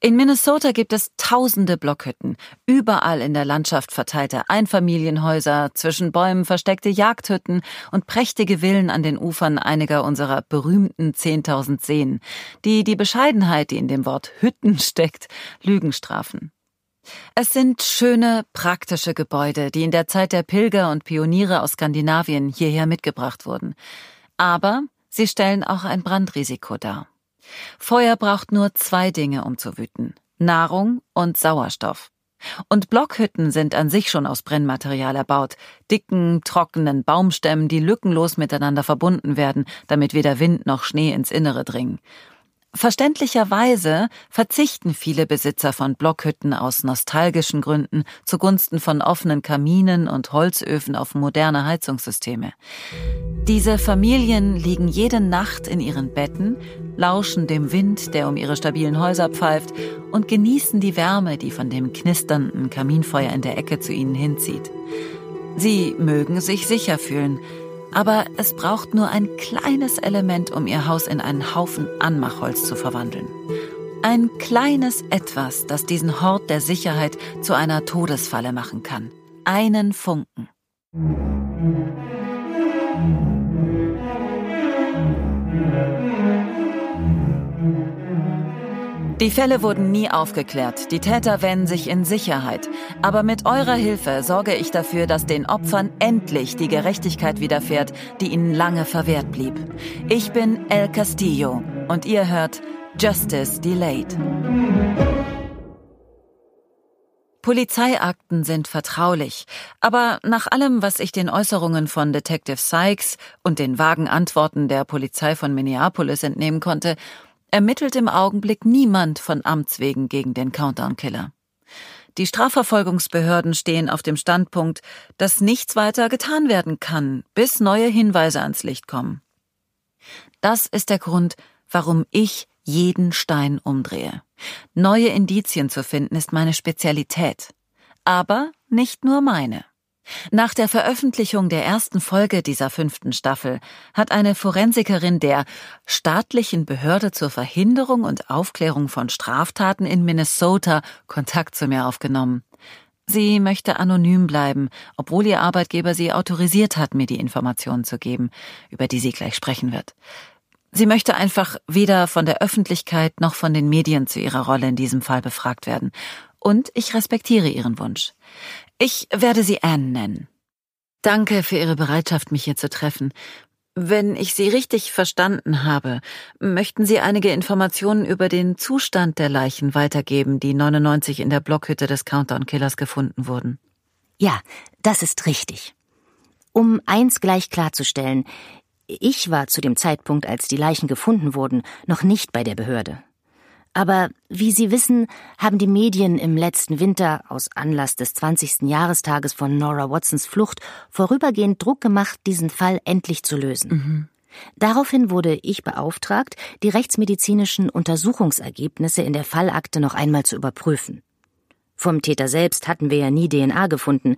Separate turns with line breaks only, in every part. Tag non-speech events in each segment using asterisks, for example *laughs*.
In Minnesota gibt es tausende Blockhütten, überall in der Landschaft verteilte Einfamilienhäuser, zwischen Bäumen versteckte Jagdhütten und prächtige Villen an den Ufern einiger unserer berühmten 10.000 Seen, die die Bescheidenheit, die in dem Wort Hütten *laughs* steckt, Lügen strafen. Es sind schöne, praktische Gebäude, die in der Zeit der Pilger und Pioniere aus Skandinavien hierher mitgebracht wurden. Aber sie stellen auch ein Brandrisiko dar. Feuer braucht nur zwei Dinge, um zu wüten. Nahrung und Sauerstoff. Und Blockhütten sind an sich schon aus Brennmaterial erbaut, dicken, trockenen Baumstämmen, die lückenlos miteinander verbunden werden, damit weder Wind noch Schnee ins Innere dringen. Verständlicherweise verzichten viele Besitzer von Blockhütten aus nostalgischen Gründen zugunsten von offenen Kaminen und Holzöfen auf moderne Heizungssysteme. Diese Familien liegen jede Nacht in ihren Betten, lauschen dem Wind, der um ihre stabilen Häuser pfeift, und genießen die Wärme, die von dem knisternden Kaminfeuer in der Ecke zu ihnen hinzieht. Sie mögen sich sicher fühlen, aber es braucht nur ein kleines Element, um ihr Haus in einen Haufen Anmachholz zu verwandeln. Ein kleines Etwas, das diesen Hort der Sicherheit zu einer Todesfalle machen kann. Einen Funken. Die Fälle wurden nie aufgeklärt, die Täter wähnen sich in Sicherheit. Aber mit eurer Hilfe sorge ich dafür, dass den Opfern endlich die Gerechtigkeit widerfährt, die ihnen lange verwehrt blieb. Ich bin El Castillo und ihr hört Justice Delayed. Polizeiakten sind vertraulich, aber nach allem, was ich den Äußerungen von Detective Sykes und den vagen Antworten der Polizei von Minneapolis entnehmen konnte, ermittelt im Augenblick niemand von Amts wegen gegen den Countdown-Killer. Die Strafverfolgungsbehörden stehen auf dem Standpunkt, dass nichts weiter getan werden kann, bis neue Hinweise ans Licht kommen. Das ist der Grund, warum ich jeden Stein umdrehe. Neue Indizien zu finden ist meine Spezialität. Aber nicht nur meine. Nach der Veröffentlichung der ersten Folge dieser fünften Staffel hat eine Forensikerin der staatlichen Behörde zur Verhinderung und Aufklärung von Straftaten in Minnesota Kontakt zu mir aufgenommen. Sie möchte anonym bleiben, obwohl ihr Arbeitgeber sie autorisiert hat, mir die Informationen zu geben, über die sie gleich sprechen wird. Sie möchte einfach weder von der Öffentlichkeit noch von den Medien zu ihrer Rolle in diesem Fall befragt werden. Und ich respektiere ihren Wunsch. Ich werde Sie Anne nennen. Danke für Ihre Bereitschaft, mich hier zu treffen. Wenn ich Sie richtig verstanden habe, möchten Sie einige Informationen über den Zustand der Leichen weitergeben, die 99 in der Blockhütte des Countdown-Killers gefunden wurden.
Ja, das ist richtig. Um eins gleich klarzustellen, ich war zu dem Zeitpunkt, als die Leichen gefunden wurden, noch nicht bei der Behörde. Aber wie Sie wissen, haben die Medien im letzten Winter aus Anlass des 20. Jahrestages von Nora Watsons Flucht vorübergehend Druck gemacht, diesen Fall endlich zu lösen. Mhm. Daraufhin wurde ich beauftragt, die rechtsmedizinischen Untersuchungsergebnisse in der Fallakte noch einmal zu überprüfen. Vom Täter selbst hatten wir ja nie DNA gefunden,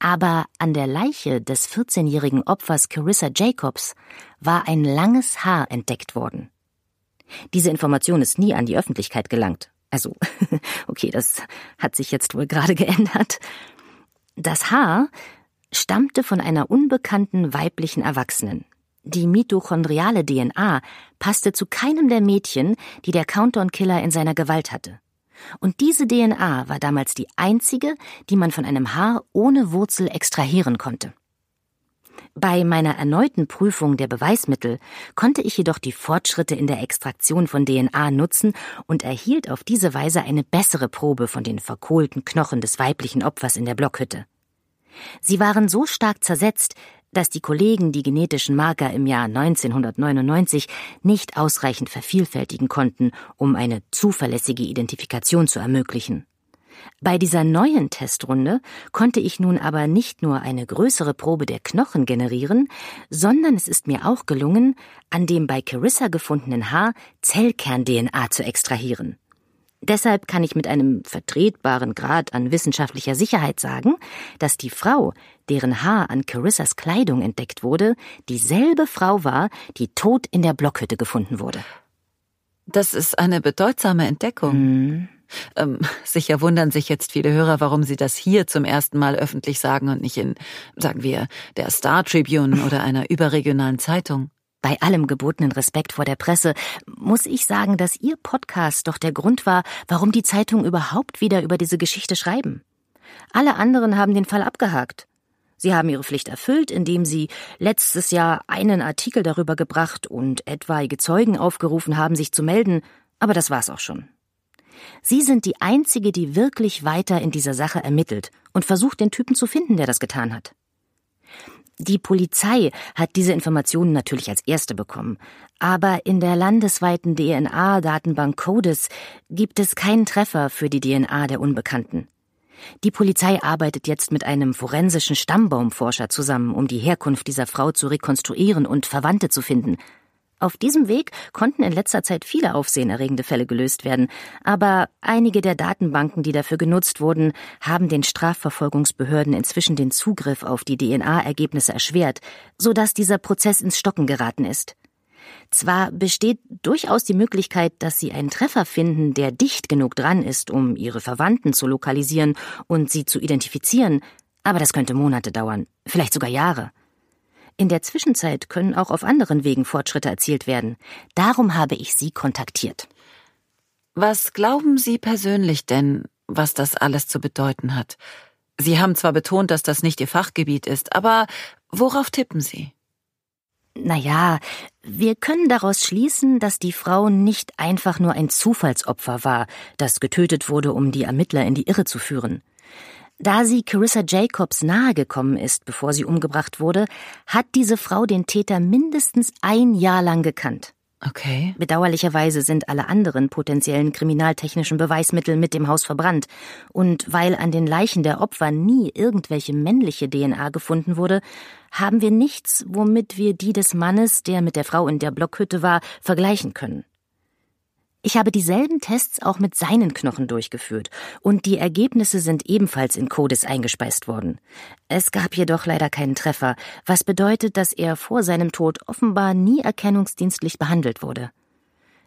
aber an der Leiche des 14-jährigen Opfers Carissa Jacobs war ein langes Haar entdeckt worden. Diese Information ist nie an die Öffentlichkeit gelangt. Also, *laughs* okay, das hat sich jetzt wohl gerade geändert. Das Haar stammte von einer unbekannten weiblichen Erwachsenen. Die mitochondriale DNA passte zu keinem der Mädchen, die der Countdown-Killer in seiner Gewalt hatte. Und diese DNA war damals die einzige, die man von einem Haar ohne Wurzel extrahieren konnte. Bei meiner erneuten Prüfung der Beweismittel konnte ich jedoch die Fortschritte in der Extraktion von DNA nutzen und erhielt auf diese Weise eine bessere Probe von den verkohlten Knochen des weiblichen Opfers in der Blockhütte. Sie waren so stark zersetzt, dass die Kollegen die genetischen Marker im Jahr 1999 nicht ausreichend vervielfältigen konnten, um eine zuverlässige Identifikation zu ermöglichen. Bei dieser neuen Testrunde konnte ich nun aber nicht nur eine größere Probe der Knochen generieren, sondern es ist mir auch gelungen, an dem bei Carissa gefundenen Haar Zellkern-DNA zu extrahieren. Deshalb kann ich mit einem vertretbaren Grad an wissenschaftlicher Sicherheit sagen, dass die Frau, deren Haar an Carissas Kleidung entdeckt wurde, dieselbe Frau war, die tot in der Blockhütte gefunden wurde.
Das ist eine bedeutsame Entdeckung.
Hm.
Ähm, sicher wundern sich jetzt viele Hörer, warum Sie das hier zum ersten Mal öffentlich sagen und nicht in, sagen wir, der Star Tribune oder einer überregionalen Zeitung.
Bei allem gebotenen Respekt vor der Presse muss ich sagen, dass Ihr Podcast doch der Grund war, warum die Zeitungen überhaupt wieder über diese Geschichte schreiben. Alle anderen haben den Fall abgehakt. Sie haben ihre Pflicht erfüllt, indem sie letztes Jahr einen Artikel darüber gebracht und etwaige Zeugen aufgerufen haben, sich zu melden, aber das war's auch schon. Sie sind die Einzige, die wirklich weiter in dieser Sache ermittelt und versucht, den Typen zu finden, der das getan hat. Die Polizei hat diese Informationen natürlich als erste bekommen, aber in der landesweiten DNA-Datenbank CODIS gibt es keinen Treffer für die DNA der Unbekannten. Die Polizei arbeitet jetzt mit einem forensischen Stammbaumforscher zusammen, um die Herkunft dieser Frau zu rekonstruieren und Verwandte zu finden, auf diesem Weg konnten in letzter Zeit viele aufsehenerregende Fälle gelöst werden, aber einige der Datenbanken, die dafür genutzt wurden, haben den Strafverfolgungsbehörden inzwischen den Zugriff auf die DNA-Ergebnisse erschwert, so dass dieser Prozess ins Stocken geraten ist. Zwar besteht durchaus die Möglichkeit, dass sie einen Treffer finden, der dicht genug dran ist, um ihre Verwandten zu lokalisieren und sie zu identifizieren, aber das könnte Monate dauern, vielleicht sogar Jahre. In der Zwischenzeit können auch auf anderen Wegen Fortschritte erzielt werden. Darum habe ich Sie kontaktiert.
Was glauben Sie persönlich denn, was das alles zu bedeuten hat? Sie haben zwar betont, dass das nicht Ihr Fachgebiet ist, aber worauf tippen Sie?
Naja, wir können daraus schließen, dass die Frau nicht einfach nur ein Zufallsopfer war, das getötet wurde, um die Ermittler in die Irre zu führen. Da sie Carissa Jacobs nahegekommen ist, bevor sie umgebracht wurde, hat diese Frau den Täter mindestens ein Jahr lang gekannt.
Okay.
Bedauerlicherweise sind alle anderen potenziellen kriminaltechnischen Beweismittel mit dem Haus verbrannt. Und weil an den Leichen der Opfer nie irgendwelche männliche DNA gefunden wurde, haben wir nichts, womit wir die des Mannes, der mit der Frau in der Blockhütte war, vergleichen können. Ich habe dieselben Tests auch mit seinen Knochen durchgeführt und die Ergebnisse sind ebenfalls in CODIS eingespeist worden. Es gab jedoch leider keinen Treffer, was bedeutet, dass er vor seinem Tod offenbar nie erkennungsdienstlich behandelt wurde.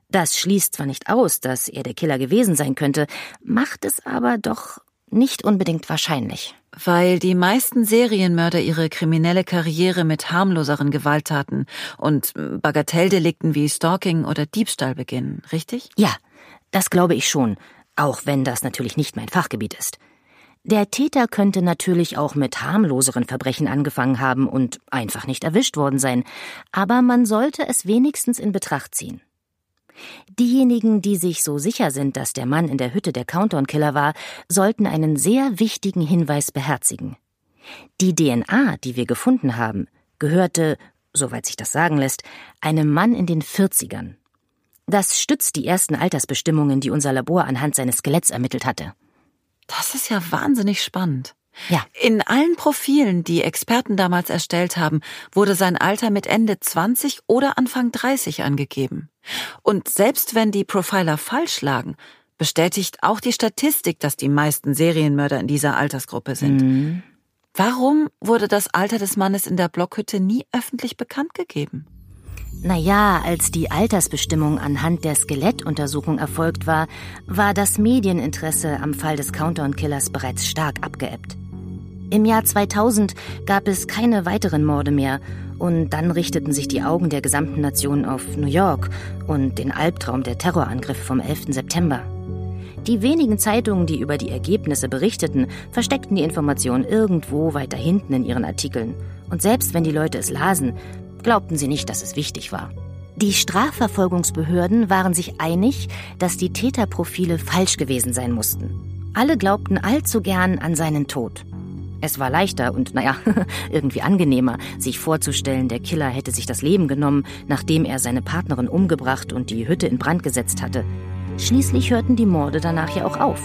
Das schließt zwar nicht aus, dass er der Killer gewesen sein könnte, macht es aber doch nicht unbedingt wahrscheinlich.
Weil die meisten Serienmörder ihre kriminelle Karriere mit harmloseren Gewalttaten und Bagatelldelikten wie Stalking oder Diebstahl beginnen, richtig?
Ja, das glaube ich schon, auch wenn das natürlich nicht mein Fachgebiet ist. Der Täter könnte natürlich auch mit harmloseren Verbrechen angefangen haben und einfach nicht erwischt worden sein, aber man sollte es wenigstens in Betracht ziehen. Diejenigen, die sich so sicher sind, dass der Mann in der Hütte der Countdown-Killer war, sollten einen sehr wichtigen Hinweis beherzigen. Die DNA, die wir gefunden haben, gehörte, soweit sich das sagen lässt, einem Mann in den 40ern. Das stützt die ersten Altersbestimmungen, die unser Labor anhand seines Skeletts ermittelt hatte.
Das ist ja wahnsinnig spannend.
Ja.
In allen Profilen, die Experten damals erstellt haben, wurde sein Alter mit Ende 20 oder Anfang 30 angegeben. Und selbst wenn die Profiler falsch lagen, bestätigt auch die Statistik, dass die meisten Serienmörder in dieser Altersgruppe sind.
Mhm.
Warum wurde das Alter des Mannes in der Blockhütte nie öffentlich bekannt gegeben?
Naja, als die Altersbestimmung anhand der Skelettuntersuchung erfolgt war, war das Medieninteresse am Fall des Countdown-Killers bereits stark abgeebbt. Im Jahr 2000 gab es keine weiteren Morde mehr und dann richteten sich die Augen der gesamten Nation auf New York und den Albtraum der Terrorangriffe vom 11. September. Die wenigen Zeitungen, die über die Ergebnisse berichteten, versteckten die Information irgendwo weiter hinten in ihren Artikeln. Und selbst wenn die Leute es lasen, glaubten sie nicht, dass es wichtig war. Die Strafverfolgungsbehörden waren sich einig, dass die Täterprofile falsch gewesen sein mussten. Alle glaubten allzu gern an seinen Tod. Es war leichter und, naja, *laughs* irgendwie angenehmer, sich vorzustellen, der Killer hätte sich das Leben genommen, nachdem er seine Partnerin umgebracht und die Hütte in Brand gesetzt hatte. Schließlich hörten die Morde danach ja auch auf.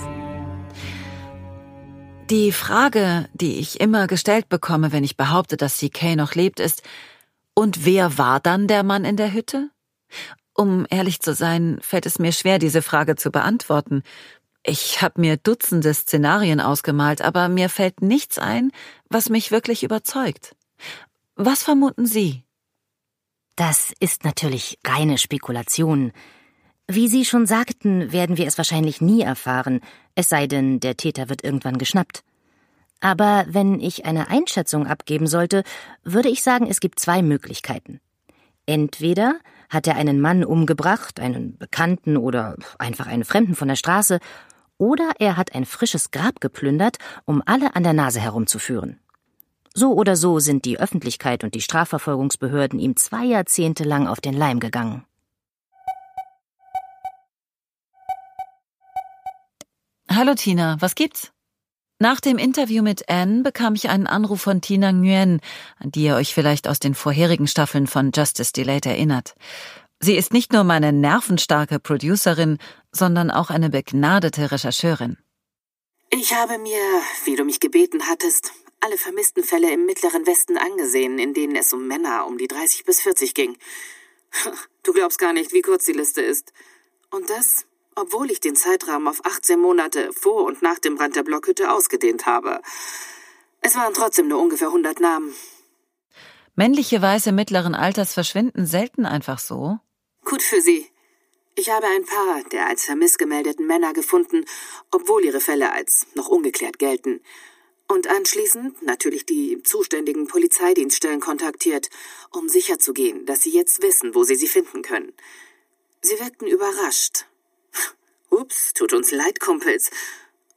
Die Frage, die ich immer gestellt bekomme, wenn ich behaupte, dass CK noch lebt, ist, und wer war dann der Mann in der Hütte? Um ehrlich zu sein, fällt es mir schwer, diese Frage zu beantworten. Ich habe mir Dutzende Szenarien ausgemalt, aber mir fällt nichts ein, was mich wirklich überzeugt. Was vermuten Sie?
Das ist natürlich reine Spekulation. Wie Sie schon sagten, werden wir es wahrscheinlich nie erfahren, es sei denn, der Täter wird irgendwann geschnappt. Aber wenn ich eine Einschätzung abgeben sollte, würde ich sagen, es gibt zwei Möglichkeiten. Entweder hat er einen Mann umgebracht, einen Bekannten oder einfach einen Fremden von der Straße, oder er hat ein frisches Grab geplündert, um alle an der Nase herumzuführen. So oder so sind die Öffentlichkeit und die Strafverfolgungsbehörden ihm zwei Jahrzehnte lang auf den Leim gegangen.
Hallo Tina, was gibt's? Nach dem Interview mit Anne bekam ich einen Anruf von Tina Nguyen, an die ihr euch vielleicht aus den vorherigen Staffeln von Justice Delayed erinnert. Sie ist nicht nur meine nervenstarke Producerin, sondern auch eine begnadete Rechercheurin.
Ich habe mir, wie du mich gebeten hattest, alle vermissten Fälle im Mittleren Westen angesehen, in denen es um Männer um die 30 bis 40 ging. *laughs* Du glaubst gar nicht, wie kurz die Liste ist. Und das, obwohl ich den Zeitraum auf 18 Monate vor und nach dem Brand der Blockhütte ausgedehnt habe. Es waren trotzdem nur ungefähr 100 Namen.
Männliche Weiße mittleren Alters verschwinden selten einfach so.
Gut für Sie. Ich habe ein paar der als vermisst gemeldeten Männer gefunden, obwohl ihre Fälle als noch ungeklärt gelten. Und anschließend natürlich die zuständigen Polizeidienststellen kontaktiert, um sicherzugehen, dass sie jetzt wissen, wo sie sie finden können. Sie wirkten überrascht. *laughs* Ups, tut uns leid, Kumpels.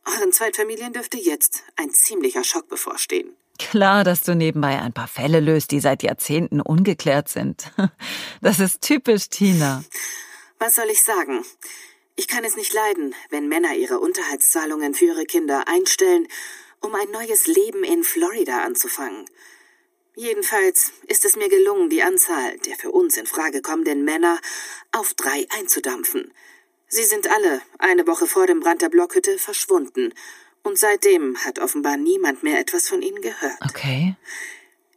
Euren Zweitfamilien dürfte jetzt ein ziemlicher Schock bevorstehen.
Klar, dass du nebenbei ein paar Fälle löst, die seit Jahrzehnten ungeklärt sind. *laughs* Das ist typisch Tina. *laughs*
Was soll ich sagen? Ich kann es nicht leiden, wenn Männer ihre Unterhaltszahlungen für ihre Kinder einstellen, um ein neues Leben in Florida anzufangen. Jedenfalls ist es mir gelungen, die Anzahl der für uns in Frage kommenden Männer auf drei einzudampfen. Sie sind alle eine Woche vor dem Brand der Blockhütte verschwunden und seitdem hat offenbar niemand mehr etwas von ihnen gehört.
Okay.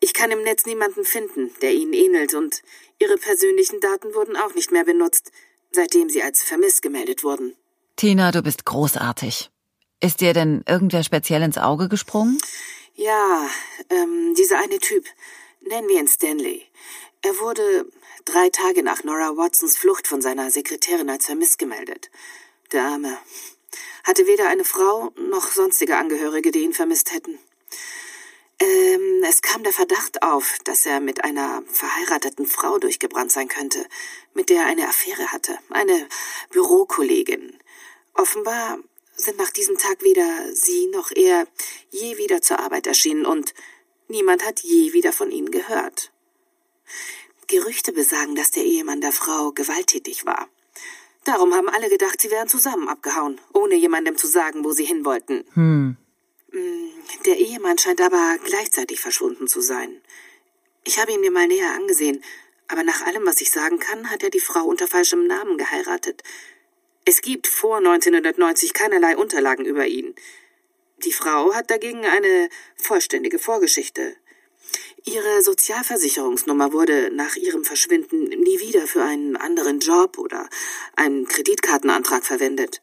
Ich kann im Netz niemanden finden, der ihnen ähnelt, und ihre persönlichen Daten wurden auch nicht mehr benutzt, seitdem sie als vermisst gemeldet wurden.
Tina, du bist großartig. Ist dir denn irgendwer speziell ins Auge gesprungen?
Ja, ähm, dieser eine Typ. Nennen wir ihn Stanley. Er wurde drei Tage nach Nora Watsons Flucht von seiner Sekretärin als vermisst gemeldet. Der Arme hatte weder eine Frau noch sonstige Angehörige, die ihn vermisst hätten. Ähm, es kam der Verdacht auf, dass er mit einer verheirateten Frau durchgebrannt sein könnte, mit der er eine Affäre hatte, eine Bürokollegin. Offenbar sind nach diesem Tag weder sie noch er je wieder zur Arbeit erschienen und niemand hat je wieder von ihnen gehört. Gerüchte besagen, dass der Ehemann der Frau gewalttätig war. Darum haben alle gedacht, sie wären zusammen abgehauen, ohne jemandem zu sagen, wo sie hin wollten.
Hm.
Mm, der Ehemann scheint aber gleichzeitig verschwunden zu sein. Ich habe ihn mir mal näher angesehen, aber nach allem, was ich sagen kann, hat er die Frau unter falschem Namen geheiratet. Es gibt vor 1990 keinerlei Unterlagen über ihn. Die Frau hat dagegen eine vollständige Vorgeschichte. Ihre Sozialversicherungsnummer wurde nach ihrem Verschwinden nie wieder für einen anderen Job oder einen Kreditkartenantrag verwendet.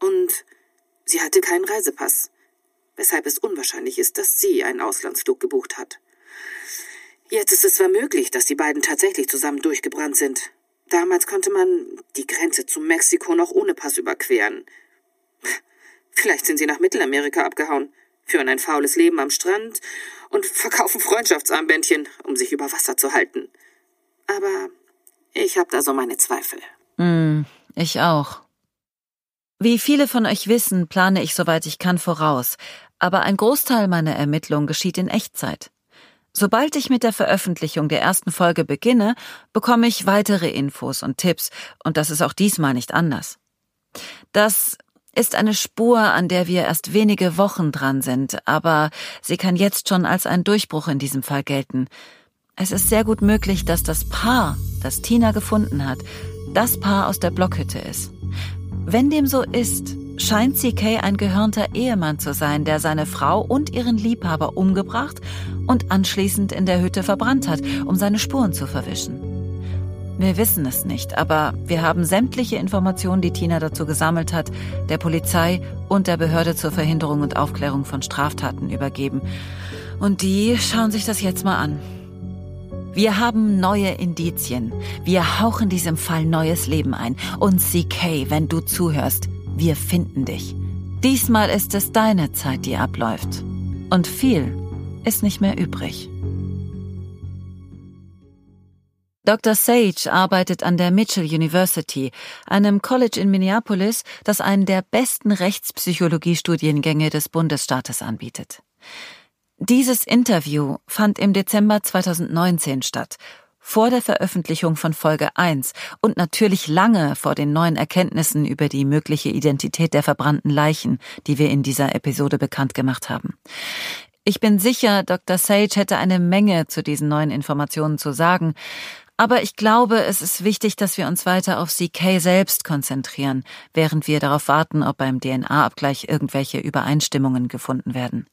Und sie hatte keinen Reisepass, weshalb es unwahrscheinlich ist, dass sie einen Auslandsflug gebucht hat. Jetzt ist es zwar möglich, dass die beiden tatsächlich zusammen durchgebrannt sind. Damals konnte man die Grenze zu Mexiko noch ohne Pass überqueren. Vielleicht sind sie nach Mittelamerika abgehauen führen ein faules Leben am Strand und verkaufen Freundschaftsarmbändchen, um sich über Wasser zu halten. Aber ich habe da so meine Zweifel.
Mm, ich auch. Wie viele von euch wissen, plane ich soweit ich kann voraus, aber ein Großteil meiner Ermittlungen geschieht in Echtzeit. Sobald ich mit der Veröffentlichung der ersten Folge beginne, bekomme ich weitere Infos und Tipps, und das ist auch diesmal nicht anders. Das ist eine Spur, an der wir erst wenige Wochen dran sind, aber sie kann jetzt schon als ein Durchbruch in diesem Fall gelten. Es ist sehr gut möglich, dass das Paar, das Tina gefunden hat, das Paar aus der Blockhütte ist. Wenn dem so ist, scheint CK ein gehörnter Ehemann zu sein, der seine Frau und ihren Liebhaber umgebracht und anschließend in der Hütte verbrannt hat, um seine Spuren zu verwischen. Wir wissen es nicht, aber wir haben sämtliche Informationen, die Tina dazu gesammelt hat, der Polizei und der Behörde zur Verhinderung und Aufklärung von Straftaten übergeben. Und die schauen sich das jetzt mal an. Wir haben neue Indizien. Wir hauchen diesem Fall neues Leben ein. Und CK, wenn du zuhörst, wir finden dich. Diesmal ist es deine Zeit, die abläuft. Und viel ist nicht mehr übrig. Dr. Sage arbeitet an der Mitchell University, einem College in Minneapolis, das einen der besten Rechtspsychologiestudiengänge des Bundesstaates anbietet. Dieses Interview fand im Dezember 2019 statt, vor der Veröffentlichung von Folge 1 und natürlich lange vor den neuen Erkenntnissen über die mögliche Identität der verbrannten Leichen, die wir in dieser Episode bekannt gemacht haben. Ich bin sicher, Dr. Sage hätte eine Menge zu diesen neuen Informationen zu sagen, aber ich glaube, es ist wichtig, dass wir uns weiter auf CK selbst konzentrieren, während wir darauf warten, ob beim DNA-Abgleich irgendwelche Übereinstimmungen gefunden werden.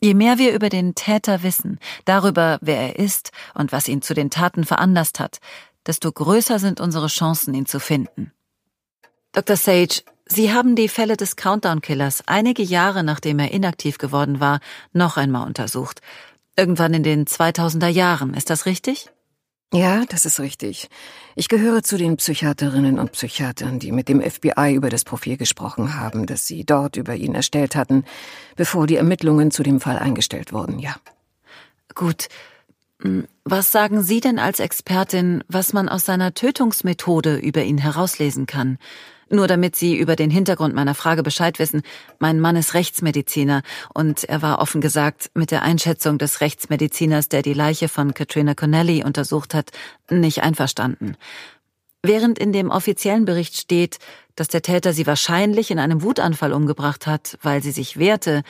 Je mehr wir über den Täter wissen, darüber, wer er ist und was ihn zu den Taten veranlasst hat, desto größer sind unsere Chancen, ihn zu finden. Dr. Sage, Sie haben die Fälle des Countdown-Killers einige Jahre nachdem er inaktiv geworden war, noch einmal untersucht. Irgendwann in den 2000er Jahren, ist das richtig?
Ja, das ist richtig. Ich gehöre zu den Psychiaterinnen und Psychiatern, die mit dem FBI über das Profil gesprochen haben, das sie dort über ihn erstellt hatten, bevor die Ermittlungen zu dem Fall eingestellt wurden, ja.
Gut. Hm, was sagen Sie denn als Expertin, was man aus seiner Tötungsmethode über ihn herauslesen kann? Nur damit Sie über den Hintergrund meiner Frage Bescheid wissen, mein Mann ist Rechtsmediziner und er war offen gesagt mit der Einschätzung des Rechtsmediziners, der die Leiche von Katrina Connelly untersucht hat, nicht einverstanden. Während in dem offiziellen Bericht steht, dass der Täter sie wahrscheinlich in einem Wutanfall umgebracht hat, weil sie sich wehrte,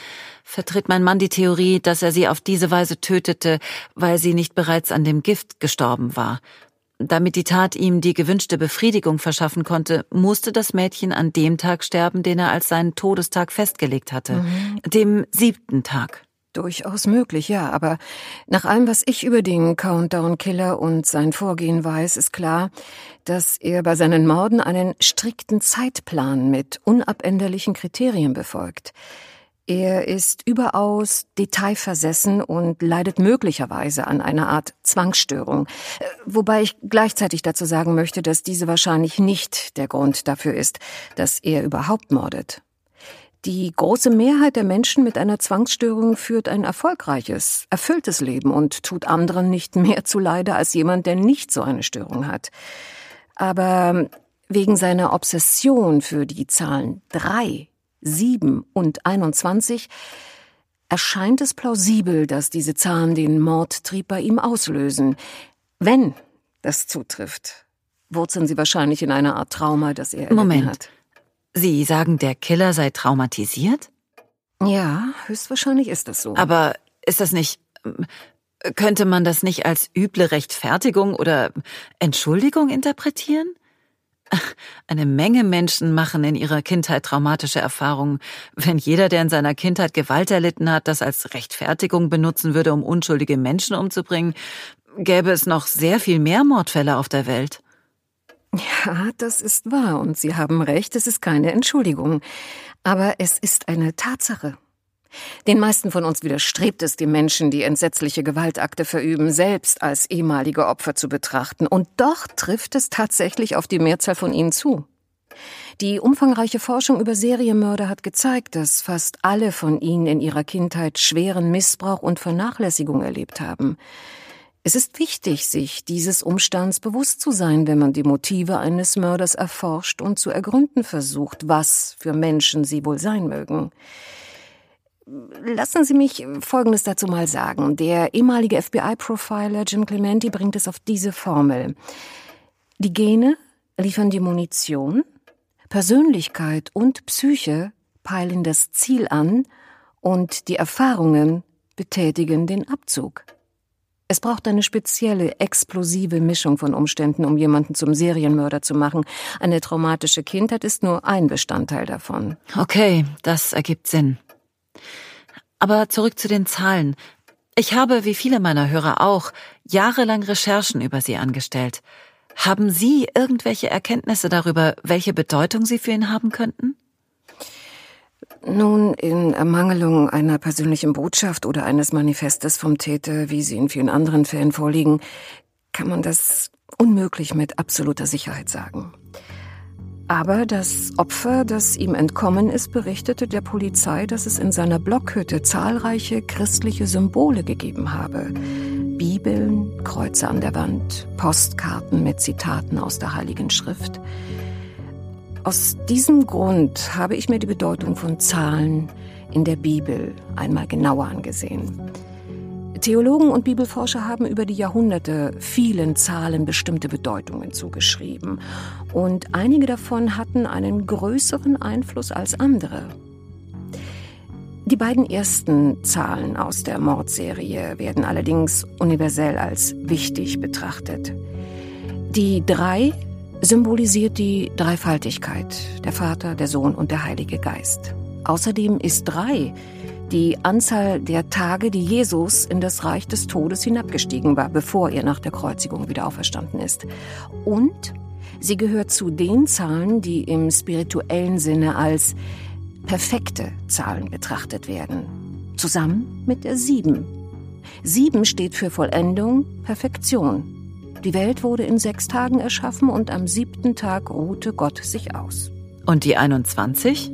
vertritt mein Mann die Theorie, dass er sie auf diese Weise tötete, weil sie nicht bereits an dem Gift gestorben war. Damit die Tat ihm die gewünschte Befriedigung verschaffen konnte, musste das Mädchen an dem Tag sterben, den er als seinen Todestag festgelegt hatte, mhm. dem siebten Tag.
Durchaus möglich, ja, aber nach allem, was ich über den Countdown-Killer und sein Vorgehen weiß, ist klar, dass er bei seinen Morden einen strikten Zeitplan mit unabänderlichen Kriterien befolgt. Er ist überaus detailversessen und leidet möglicherweise an einer Art Zwangsstörung, wobei ich gleichzeitig dazu sagen möchte, dass diese wahrscheinlich nicht der Grund dafür ist, dass er überhaupt mordet. Die große Mehrheit der Menschen mit einer Zwangsstörung führt ein erfolgreiches, erfülltes Leben und tut anderen nicht mehr zuleide als jemand, der nicht so eine Störung hat. Aber wegen seiner Obsession für die Zahlen drei 7 und 21 erscheint es plausibel, dass diese Zahlen den Mordtrieb bei ihm auslösen. Wenn das zutrifft, wurzeln sie wahrscheinlich in einer Art Trauma, das er
Moment.
hat.
Sie sagen, der Killer sei traumatisiert?
Ja, höchstwahrscheinlich ist das so.
Aber ist das nicht. Könnte man das nicht als üble Rechtfertigung oder Entschuldigung interpretieren? Eine Menge Menschen machen in ihrer Kindheit traumatische Erfahrungen. Wenn jeder, der in seiner Kindheit Gewalt erlitten hat, das als Rechtfertigung benutzen würde, um unschuldige Menschen umzubringen, gäbe es noch sehr viel mehr Mordfälle auf der Welt.
Ja, das ist wahr, und Sie haben recht, es ist keine Entschuldigung. Aber es ist eine Tatsache. Den meisten von uns widerstrebt es, die Menschen, die entsetzliche Gewaltakte verüben, selbst als ehemalige Opfer zu betrachten. Und doch trifft es tatsächlich auf die Mehrzahl von ihnen zu. Die umfangreiche Forschung über Serienmörder hat gezeigt, dass fast alle von ihnen in ihrer Kindheit schweren Missbrauch und Vernachlässigung erlebt haben. Es ist wichtig, sich dieses Umstands bewusst zu sein, wenn man die Motive eines Mörders erforscht und zu ergründen versucht, was für Menschen sie wohl sein mögen. Lassen Sie mich Folgendes dazu mal sagen. Der ehemalige FBI-Profiler Jim Clementi bringt es auf diese Formel. Die Gene liefern die Munition, Persönlichkeit und Psyche peilen das Ziel an und die Erfahrungen betätigen den Abzug. Es braucht eine spezielle, explosive Mischung von Umständen, um jemanden zum Serienmörder zu machen. Eine traumatische Kindheit ist nur ein Bestandteil davon.
Okay, das ergibt Sinn. Aber zurück zu den Zahlen. Ich habe, wie viele meiner Hörer auch, jahrelang Recherchen über sie angestellt. Haben Sie irgendwelche Erkenntnisse darüber, welche Bedeutung sie für ihn haben könnten?
Nun, in Ermangelung einer persönlichen Botschaft oder eines Manifestes vom Täter, wie sie in vielen anderen Fällen vorliegen, kann man das unmöglich mit absoluter Sicherheit sagen. Aber das Opfer, das ihm entkommen ist, berichtete der Polizei, dass es in seiner Blockhütte zahlreiche christliche Symbole gegeben habe. Bibeln, Kreuze an der Wand, Postkarten mit Zitaten aus der Heiligen Schrift. Aus diesem Grund habe ich mir die Bedeutung von Zahlen in der Bibel einmal genauer angesehen. Theologen und Bibelforscher haben über die Jahrhunderte vielen Zahlen bestimmte Bedeutungen zugeschrieben. Und einige davon hatten einen größeren Einfluss als andere. Die beiden ersten Zahlen aus der Mordserie werden allerdings universell als wichtig betrachtet. Die drei symbolisiert die Dreifaltigkeit, der Vater, der Sohn und der Heilige Geist. Außerdem ist drei die Anzahl der Tage, die Jesus in das Reich des Todes hinabgestiegen war, bevor er nach der Kreuzigung wieder auferstanden ist. Und sie gehört zu den Zahlen, die im spirituellen Sinne als perfekte Zahlen betrachtet werden. Zusammen mit der Sieben. Sieben steht für Vollendung, Perfektion. Die Welt wurde in sechs Tagen erschaffen und am siebten Tag ruhte Gott sich aus.
Und die 21?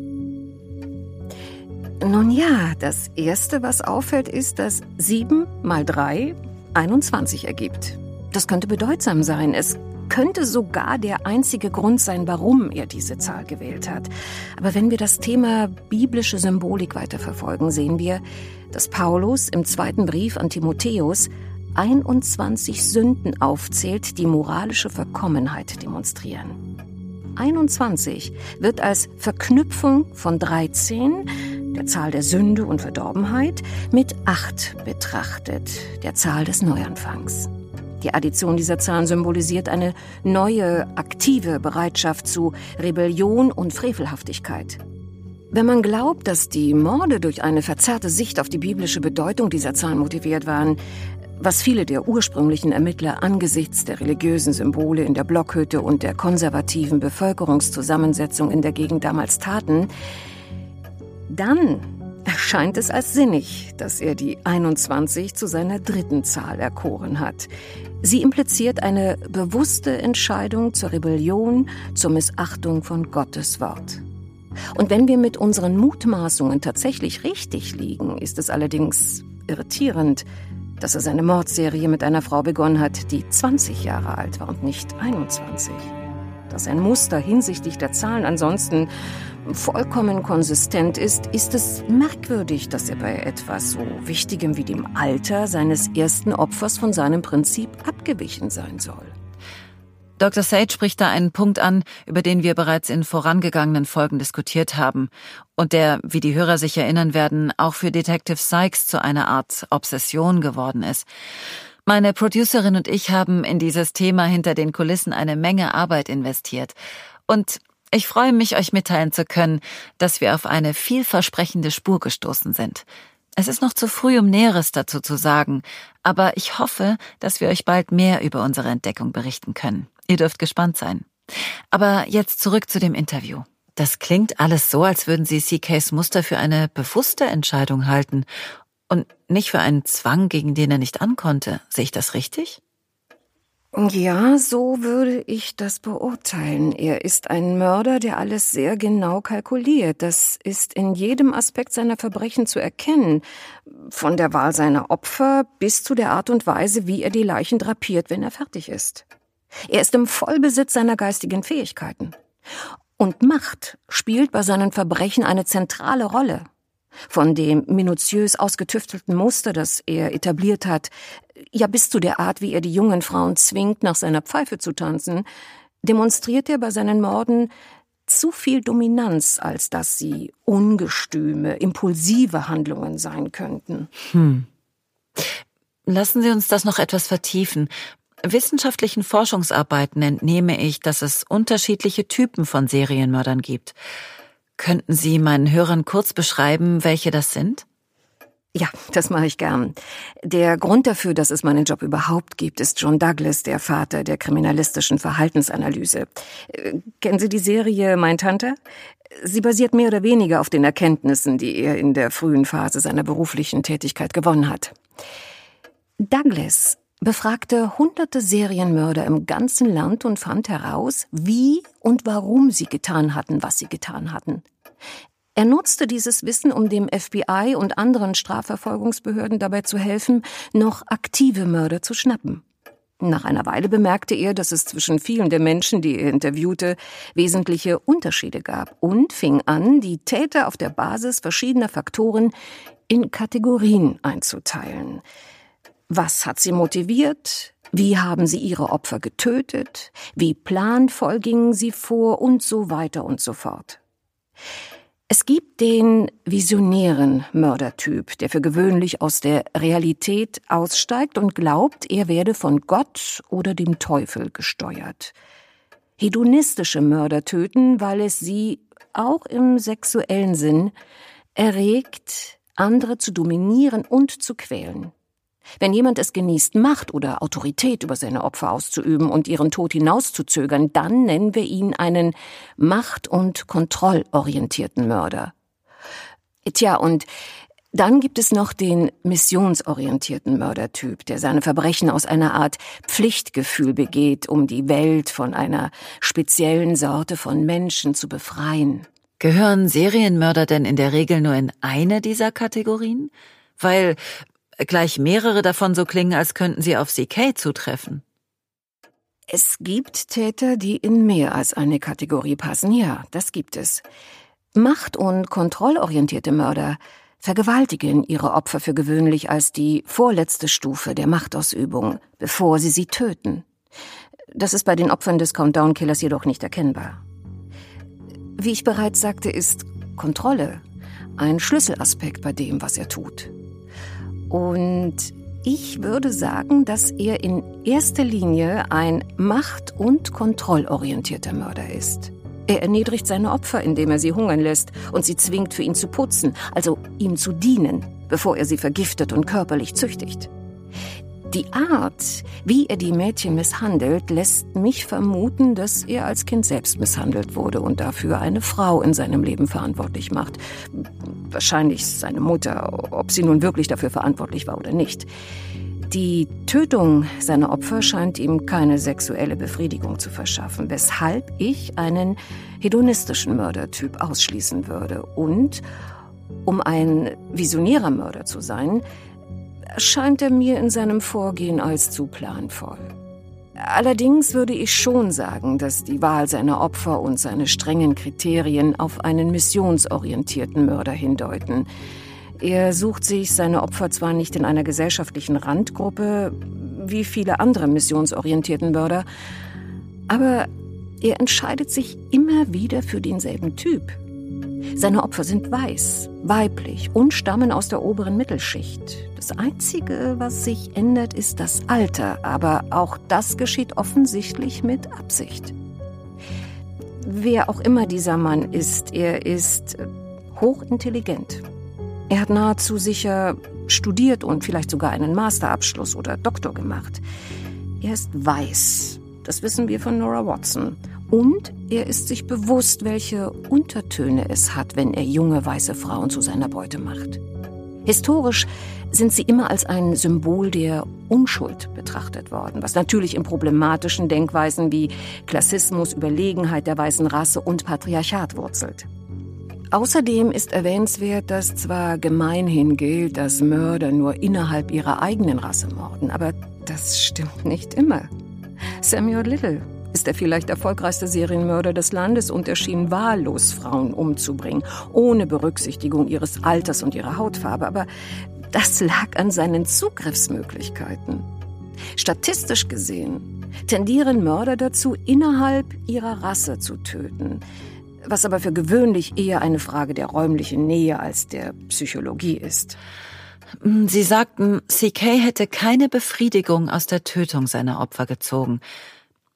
Nun ja, das Erste, was auffällt, ist, dass sieben mal drei 21 ergibt. Das könnte bedeutsam sein. Es könnte sogar der einzige Grund sein, warum er diese Zahl gewählt hat. Aber wenn wir das Thema biblische Symbolik weiterverfolgen, sehen wir, dass Paulus im zweiten Brief an Timotheus 21 Sünden aufzählt, die moralische Verkommenheit demonstrieren. 21 wird als Verknüpfung von 13, der Zahl der Sünde und Verdorbenheit, mit 8 betrachtet, der Zahl des Neuanfangs. Die Addition dieser Zahlen symbolisiert eine neue, aktive Bereitschaft zu Rebellion und Frevelhaftigkeit. Wenn man glaubt, dass die Morde durch eine verzerrte Sicht auf die biblische Bedeutung dieser Zahlen motiviert waren, was viele der ursprünglichen Ermittler angesichts der religiösen Symbole in der Blockhütte und der konservativen Bevölkerungszusammensetzung in der Gegend damals taten, dann erscheint es als sinnig, dass er die 21 zu seiner dritten Zahl erkoren hat. Sie impliziert eine bewusste Entscheidung zur Rebellion, zur Missachtung von Gottes Wort. Und wenn wir mit unseren Mutmaßungen tatsächlich richtig liegen, ist es allerdings irritierend, dass er seine Mordserie mit einer Frau begonnen hat, die 20 Jahre alt war und nicht 21. Dass ein Muster hinsichtlich der Zahlen ansonsten vollkommen konsistent ist, ist es merkwürdig, dass er bei etwas so Wichtigem wie dem Alter seines ersten Opfers von seinem Prinzip abgewichen sein soll.
Dr. Sage spricht da einen Punkt an, über den wir bereits in vorangegangenen Folgen diskutiert haben und der, wie die Hörer sich erinnern werden, auch für Detective Sykes zu einer Art Obsession geworden ist. Meine Producerin und ich haben in dieses Thema hinter den Kulissen eine Menge Arbeit investiert. Und ich freue mich, euch mitteilen zu können, dass wir auf eine vielversprechende Spur gestoßen sind. Es ist noch zu früh, um Näheres dazu zu sagen, aber ich hoffe, dass wir euch bald mehr über unsere Entdeckung berichten können. Ihr dürft gespannt sein. Aber jetzt zurück zu dem Interview. Das klingt alles so, als würden Sie CKs Muster für eine bewusste Entscheidung halten und nicht für einen Zwang, gegen den er nicht ankonnte. Sehe ich das richtig?
Ja, so würde ich das beurteilen. Er ist ein Mörder, der alles sehr genau kalkuliert. Das ist in jedem Aspekt seiner Verbrechen zu erkennen. Von der Wahl seiner Opfer bis zu der Art und Weise, wie er die Leichen drapiert, wenn er fertig ist. Er ist im Vollbesitz seiner geistigen Fähigkeiten. Und Macht spielt bei seinen Verbrechen eine zentrale Rolle. Von dem minutiös ausgetüftelten Muster, das er etabliert hat, ja bis zu der Art, wie er die jungen Frauen zwingt, nach seiner Pfeife zu tanzen, demonstriert er bei seinen Morden zu viel Dominanz, als dass sie ungestüme, impulsive Handlungen sein könnten.
Hm. Lassen Sie uns das noch etwas vertiefen. Wissenschaftlichen Forschungsarbeiten entnehme ich, dass es unterschiedliche Typen von Serienmördern gibt. Könnten Sie meinen Hörern kurz beschreiben, welche das sind?
Ja, das mache ich gern. Der Grund dafür, dass es meinen Job überhaupt gibt, ist John Douglas, der Vater der kriminalistischen Verhaltensanalyse. Äh, kennen Sie die Serie Mein Tante? Sie basiert mehr oder weniger auf den Erkenntnissen, die er in der frühen Phase seiner beruflichen Tätigkeit gewonnen hat. Douglas befragte hunderte Serienmörder im ganzen Land und fand heraus, wie und warum sie getan hatten, was sie getan hatten. Er nutzte dieses Wissen, um dem FBI und anderen Strafverfolgungsbehörden dabei zu helfen, noch aktive Mörder zu schnappen. Nach einer Weile bemerkte er, dass es zwischen vielen der Menschen, die er interviewte, wesentliche Unterschiede gab und fing an, die Täter auf der Basis verschiedener Faktoren in Kategorien einzuteilen. Was hat sie motiviert? Wie haben sie ihre Opfer getötet? Wie planvoll gingen sie vor? Und so weiter und so fort. Es gibt den visionären Mördertyp, der für gewöhnlich aus der Realität aussteigt und glaubt, er werde von Gott oder dem Teufel gesteuert. Hedonistische Mörder töten, weil es sie, auch im sexuellen Sinn, erregt, andere zu dominieren und zu quälen. Wenn jemand es genießt, Macht oder Autorität über seine Opfer auszuüben und ihren Tod hinauszuzögern, dann nennen wir ihn einen macht- und kontrollorientierten Mörder. Tja, und dann gibt es noch den missionsorientierten Mördertyp, der seine Verbrechen aus einer Art Pflichtgefühl begeht, um die Welt von einer speziellen Sorte von Menschen zu befreien.
Gehören Serienmörder denn in der Regel nur in eine dieser Kategorien? Weil gleich mehrere davon so klingen, als könnten sie auf CK zutreffen.
Es gibt Täter, die in mehr als eine Kategorie passen, ja, das gibt es. Macht- und kontrollorientierte Mörder vergewaltigen ihre Opfer für gewöhnlich als die vorletzte Stufe der Machtausübung, bevor sie sie töten. Das ist bei den Opfern des Countdown-Killers jedoch nicht erkennbar. Wie ich bereits sagte, ist Kontrolle ein Schlüsselaspekt bei dem, was er tut. Und ich würde sagen, dass er in erster Linie ein macht- und kontrollorientierter Mörder ist. Er erniedrigt seine Opfer, indem er sie hungern lässt und sie zwingt, für ihn zu putzen, also ihm zu dienen, bevor er sie vergiftet und körperlich züchtigt. Die Art, wie er die Mädchen misshandelt, lässt mich vermuten, dass er als Kind selbst misshandelt wurde und dafür eine Frau in seinem Leben verantwortlich macht. Wahrscheinlich seine Mutter, ob sie nun wirklich dafür verantwortlich war oder nicht. Die Tötung seiner Opfer scheint ihm keine sexuelle Befriedigung zu verschaffen, weshalb ich einen hedonistischen Mördertyp ausschließen würde. Und um ein visionärer Mörder zu sein, scheint er mir in seinem Vorgehen als zu planvoll. Allerdings würde ich schon sagen, dass die Wahl seiner Opfer und seine strengen Kriterien auf einen missionsorientierten Mörder hindeuten. Er sucht sich seine Opfer zwar nicht in einer gesellschaftlichen Randgruppe wie viele andere missionsorientierten Mörder, aber er entscheidet sich immer wieder für denselben Typ. Seine Opfer sind weiß, weiblich und stammen aus der oberen Mittelschicht. Das Einzige, was sich ändert, ist das Alter, aber auch das geschieht offensichtlich mit Absicht. Wer auch immer dieser Mann ist, er ist hochintelligent. Er hat nahezu sicher studiert und vielleicht sogar einen Masterabschluss oder Doktor gemacht. Er ist weiß. Das wissen wir von Nora Watson. Und er ist sich bewusst, welche Untertöne es hat, wenn er junge weiße Frauen zu seiner Beute macht. Historisch sind sie immer als ein Symbol der Unschuld betrachtet worden, was natürlich in problematischen Denkweisen wie Klassismus, Überlegenheit der weißen Rasse und Patriarchat wurzelt. Außerdem ist erwähnenswert, dass zwar gemeinhin gilt, dass Mörder nur innerhalb ihrer eigenen Rasse morden, aber das stimmt nicht immer. Samuel Little ist der vielleicht erfolgreichste Serienmörder des Landes und erschien wahllos Frauen umzubringen, ohne Berücksichtigung ihres Alters und ihrer Hautfarbe. Aber das lag an seinen Zugriffsmöglichkeiten. Statistisch gesehen tendieren Mörder dazu, innerhalb ihrer Rasse zu töten. was aber für gewöhnlich eher eine Frage der räumlichen Nähe als der Psychologie ist.
Sie sagten, CK hätte keine Befriedigung aus der Tötung seiner Opfer gezogen.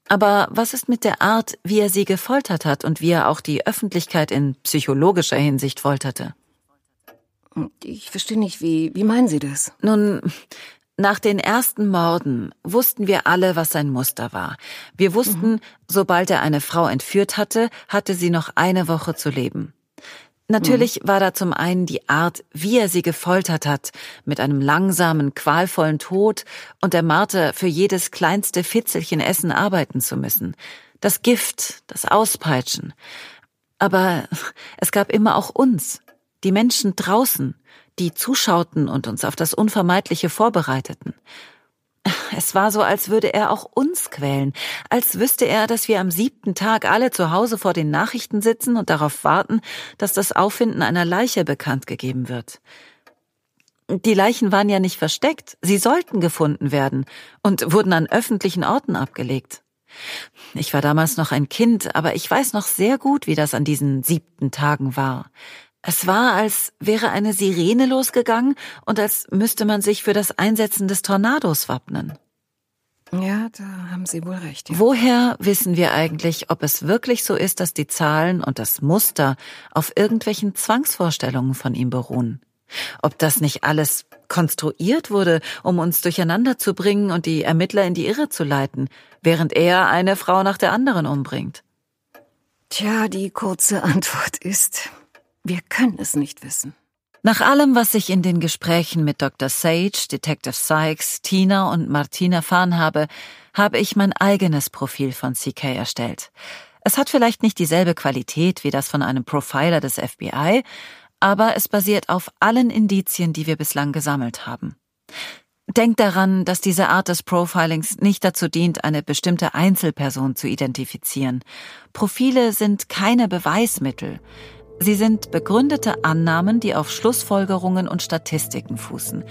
Aber was ist mit der Art, wie er sie gefoltert hat und wie er auch die Öffentlichkeit in psychologischer Hinsicht folterte?
Ich verstehe nicht, wie, wie meinen Sie das?
Nun, nach den ersten Morden wussten wir alle, was sein Muster war. Wir wussten, mhm. sobald er eine Frau entführt hatte, hatte sie noch eine Woche zu leben. Natürlich mhm. war da zum einen die Art, wie er sie gefoltert hat, mit einem langsamen, qualvollen Tod und der Marter für jedes kleinste Fitzelchen Essen arbeiten zu müssen. Das Gift, das Auspeitschen. Aber es gab immer auch uns, die Menschen draußen, die zuschauten und uns auf das Unvermeidliche vorbereiteten. Es war so, als würde er auch uns quälen, als wüsste er, dass wir am siebten Tag alle zu Hause vor den Nachrichten sitzen und darauf warten, dass das Auffinden einer Leiche bekannt gegeben wird. Die Leichen waren ja nicht versteckt, sie sollten gefunden werden und wurden an öffentlichen Orten abgelegt. Ich war damals noch ein Kind, aber ich weiß noch sehr gut, wie das an diesen siebten Tagen war. Es war, als wäre eine Sirene losgegangen und als müsste man sich für das Einsetzen des Tornados wappnen.
Ja, da haben Sie wohl recht. Ja.
Woher wissen wir eigentlich, ob es wirklich so ist, dass die Zahlen und das Muster auf irgendwelchen Zwangsvorstellungen von ihm beruhen? Ob das nicht alles konstruiert wurde, um uns durcheinander zu bringen und die Ermittler in die Irre zu leiten, während er eine Frau nach der anderen umbringt?
Tja, die kurze *laughs* Antwort ist, wir können es nicht wissen.
Nach allem, was ich in den Gesprächen mit Dr. Sage, Detective Sykes, Tina und Martin erfahren habe, habe ich mein eigenes Profil von CK erstellt. Es hat vielleicht nicht dieselbe Qualität wie das von einem Profiler des FBI, aber es basiert auf allen Indizien, die wir bislang gesammelt haben. Denkt daran, dass diese Art des Profilings nicht dazu dient, eine bestimmte Einzelperson zu identifizieren. Profile sind keine Beweismittel. Sie sind begründete Annahmen, die auf Schlussfolgerungen und Statistiken fußen.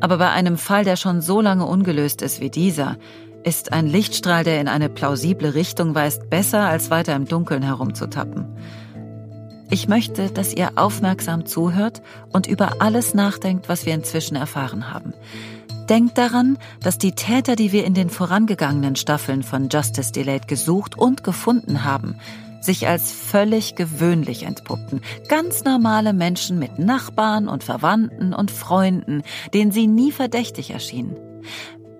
Aber bei einem Fall, der schon so lange ungelöst ist wie dieser, ist ein Lichtstrahl, der in eine plausible Richtung weist, besser als weiter im Dunkeln herumzutappen. Ich möchte, dass ihr aufmerksam zuhört und über alles nachdenkt, was wir inzwischen erfahren haben. Denkt daran, dass die Täter, die wir in den vorangegangenen Staffeln von Justice Delayed gesucht und gefunden haben, sich als völlig gewöhnlich entpuppten. Ganz normale Menschen mit Nachbarn und Verwandten und Freunden, denen sie nie verdächtig erschienen.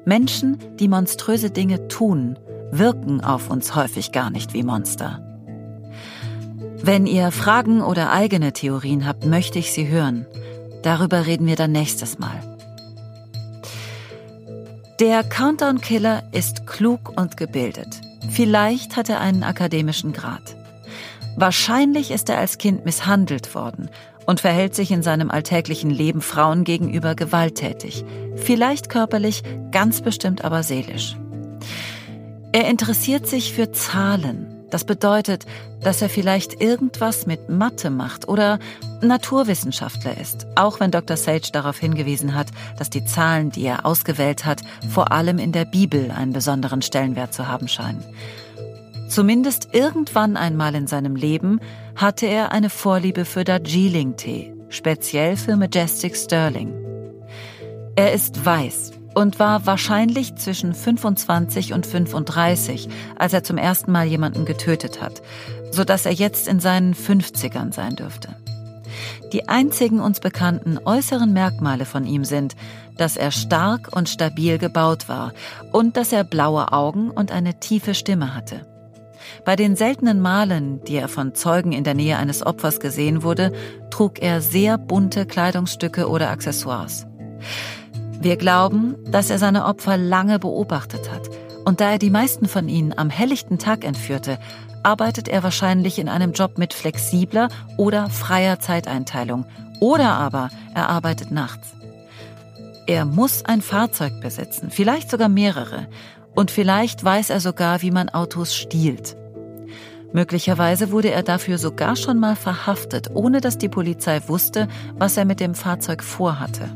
Menschen, die monströse Dinge tun, wirken auf uns häufig gar nicht wie Monster. Wenn ihr Fragen oder eigene Theorien habt, möchte ich sie hören. Darüber reden wir dann nächstes Mal. Der Countdown Killer ist klug und gebildet. Vielleicht hat er einen akademischen Grad. Wahrscheinlich ist er als Kind misshandelt worden und verhält sich in seinem alltäglichen Leben Frauen gegenüber gewalttätig. Vielleicht körperlich, ganz bestimmt aber seelisch. Er interessiert sich für Zahlen. Das bedeutet, dass er vielleicht irgendwas mit Mathe macht oder Naturwissenschaftler ist, auch wenn Dr. Sage darauf hingewiesen hat, dass die Zahlen, die er ausgewählt hat, vor allem in der Bibel einen besonderen Stellenwert zu haben scheinen. Zumindest irgendwann einmal in seinem Leben hatte er eine Vorliebe für Darjeeling-Tee, speziell für Majestic Sterling. Er ist weiß und war wahrscheinlich zwischen 25 und 35, als er zum ersten Mal jemanden getötet hat, so dass er jetzt in seinen 50ern sein dürfte. Die einzigen uns bekannten äußeren Merkmale von ihm sind, dass er stark und stabil gebaut war und dass er blaue Augen und eine tiefe Stimme hatte. Bei den seltenen Malen, die er von Zeugen in der Nähe eines Opfers gesehen wurde, trug er sehr bunte Kleidungsstücke oder Accessoires. Wir glauben, dass er seine Opfer lange beobachtet hat. Und da er die meisten von ihnen am helllichten Tag entführte, arbeitet er wahrscheinlich in einem Job mit flexibler oder freier Zeiteinteilung. Oder aber er arbeitet nachts. Er muss ein Fahrzeug besitzen, vielleicht sogar mehrere. Und vielleicht weiß er sogar, wie man Autos stiehlt. Möglicherweise wurde er dafür sogar schon mal verhaftet, ohne dass die Polizei wusste, was er mit dem Fahrzeug vorhatte.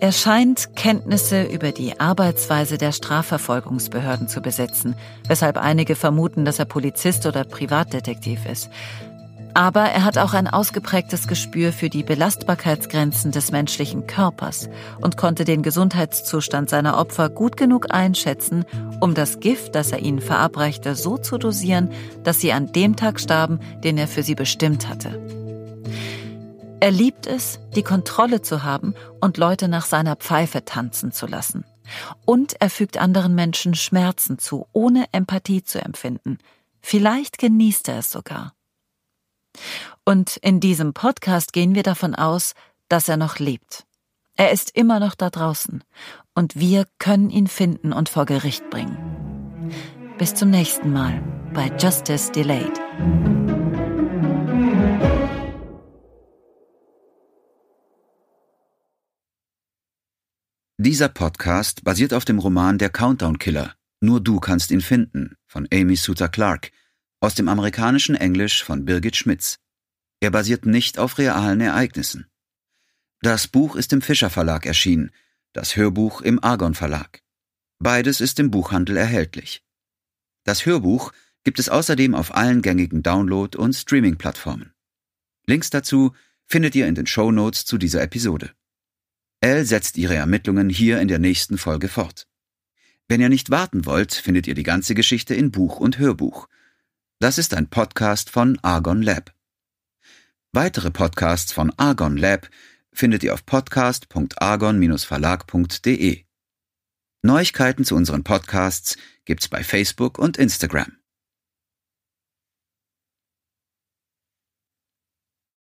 Er scheint Kenntnisse über die Arbeitsweise der Strafverfolgungsbehörden zu besitzen, weshalb einige vermuten, dass er Polizist oder Privatdetektiv ist. Aber er hat auch ein ausgeprägtes Gespür für die Belastbarkeitsgrenzen des menschlichen Körpers und konnte den Gesundheitszustand seiner Opfer gut genug einschätzen, um das Gift, das er ihnen verabreichte, so zu dosieren, dass sie an dem Tag starben, den er für sie bestimmt hatte. Er liebt es, die Kontrolle zu haben und Leute nach seiner Pfeife tanzen zu lassen. Und er fügt anderen Menschen Schmerzen zu, ohne Empathie zu empfinden. Vielleicht genießt er es sogar. Und in diesem Podcast gehen wir davon aus, dass er noch lebt. Er ist immer noch da draußen und wir können ihn finden und vor Gericht bringen. Bis zum nächsten Mal bei Justice Delayed.
Dieser Podcast basiert auf dem Roman Der Countdown Killer. Nur du kannst ihn finden von Amy Suter Clark aus dem amerikanischen Englisch von Birgit Schmitz. Er basiert nicht auf realen Ereignissen. Das Buch ist im Fischer Verlag erschienen, das Hörbuch im Argon Verlag. Beides ist im Buchhandel erhältlich. Das Hörbuch gibt es außerdem auf allen gängigen Download- und Streaming-Plattformen. Links dazu findet ihr in den Show Notes zu dieser Episode. Elle setzt ihre Ermittlungen hier in der nächsten Folge fort. Wenn ihr nicht warten wollt, findet ihr die ganze Geschichte in Buch und Hörbuch. Das ist ein Podcast von Argon Lab. Weitere Podcasts von Argon Lab findet ihr auf podcast.argon-verlag.de. Neuigkeiten zu unseren Podcasts gibt's bei Facebook und Instagram.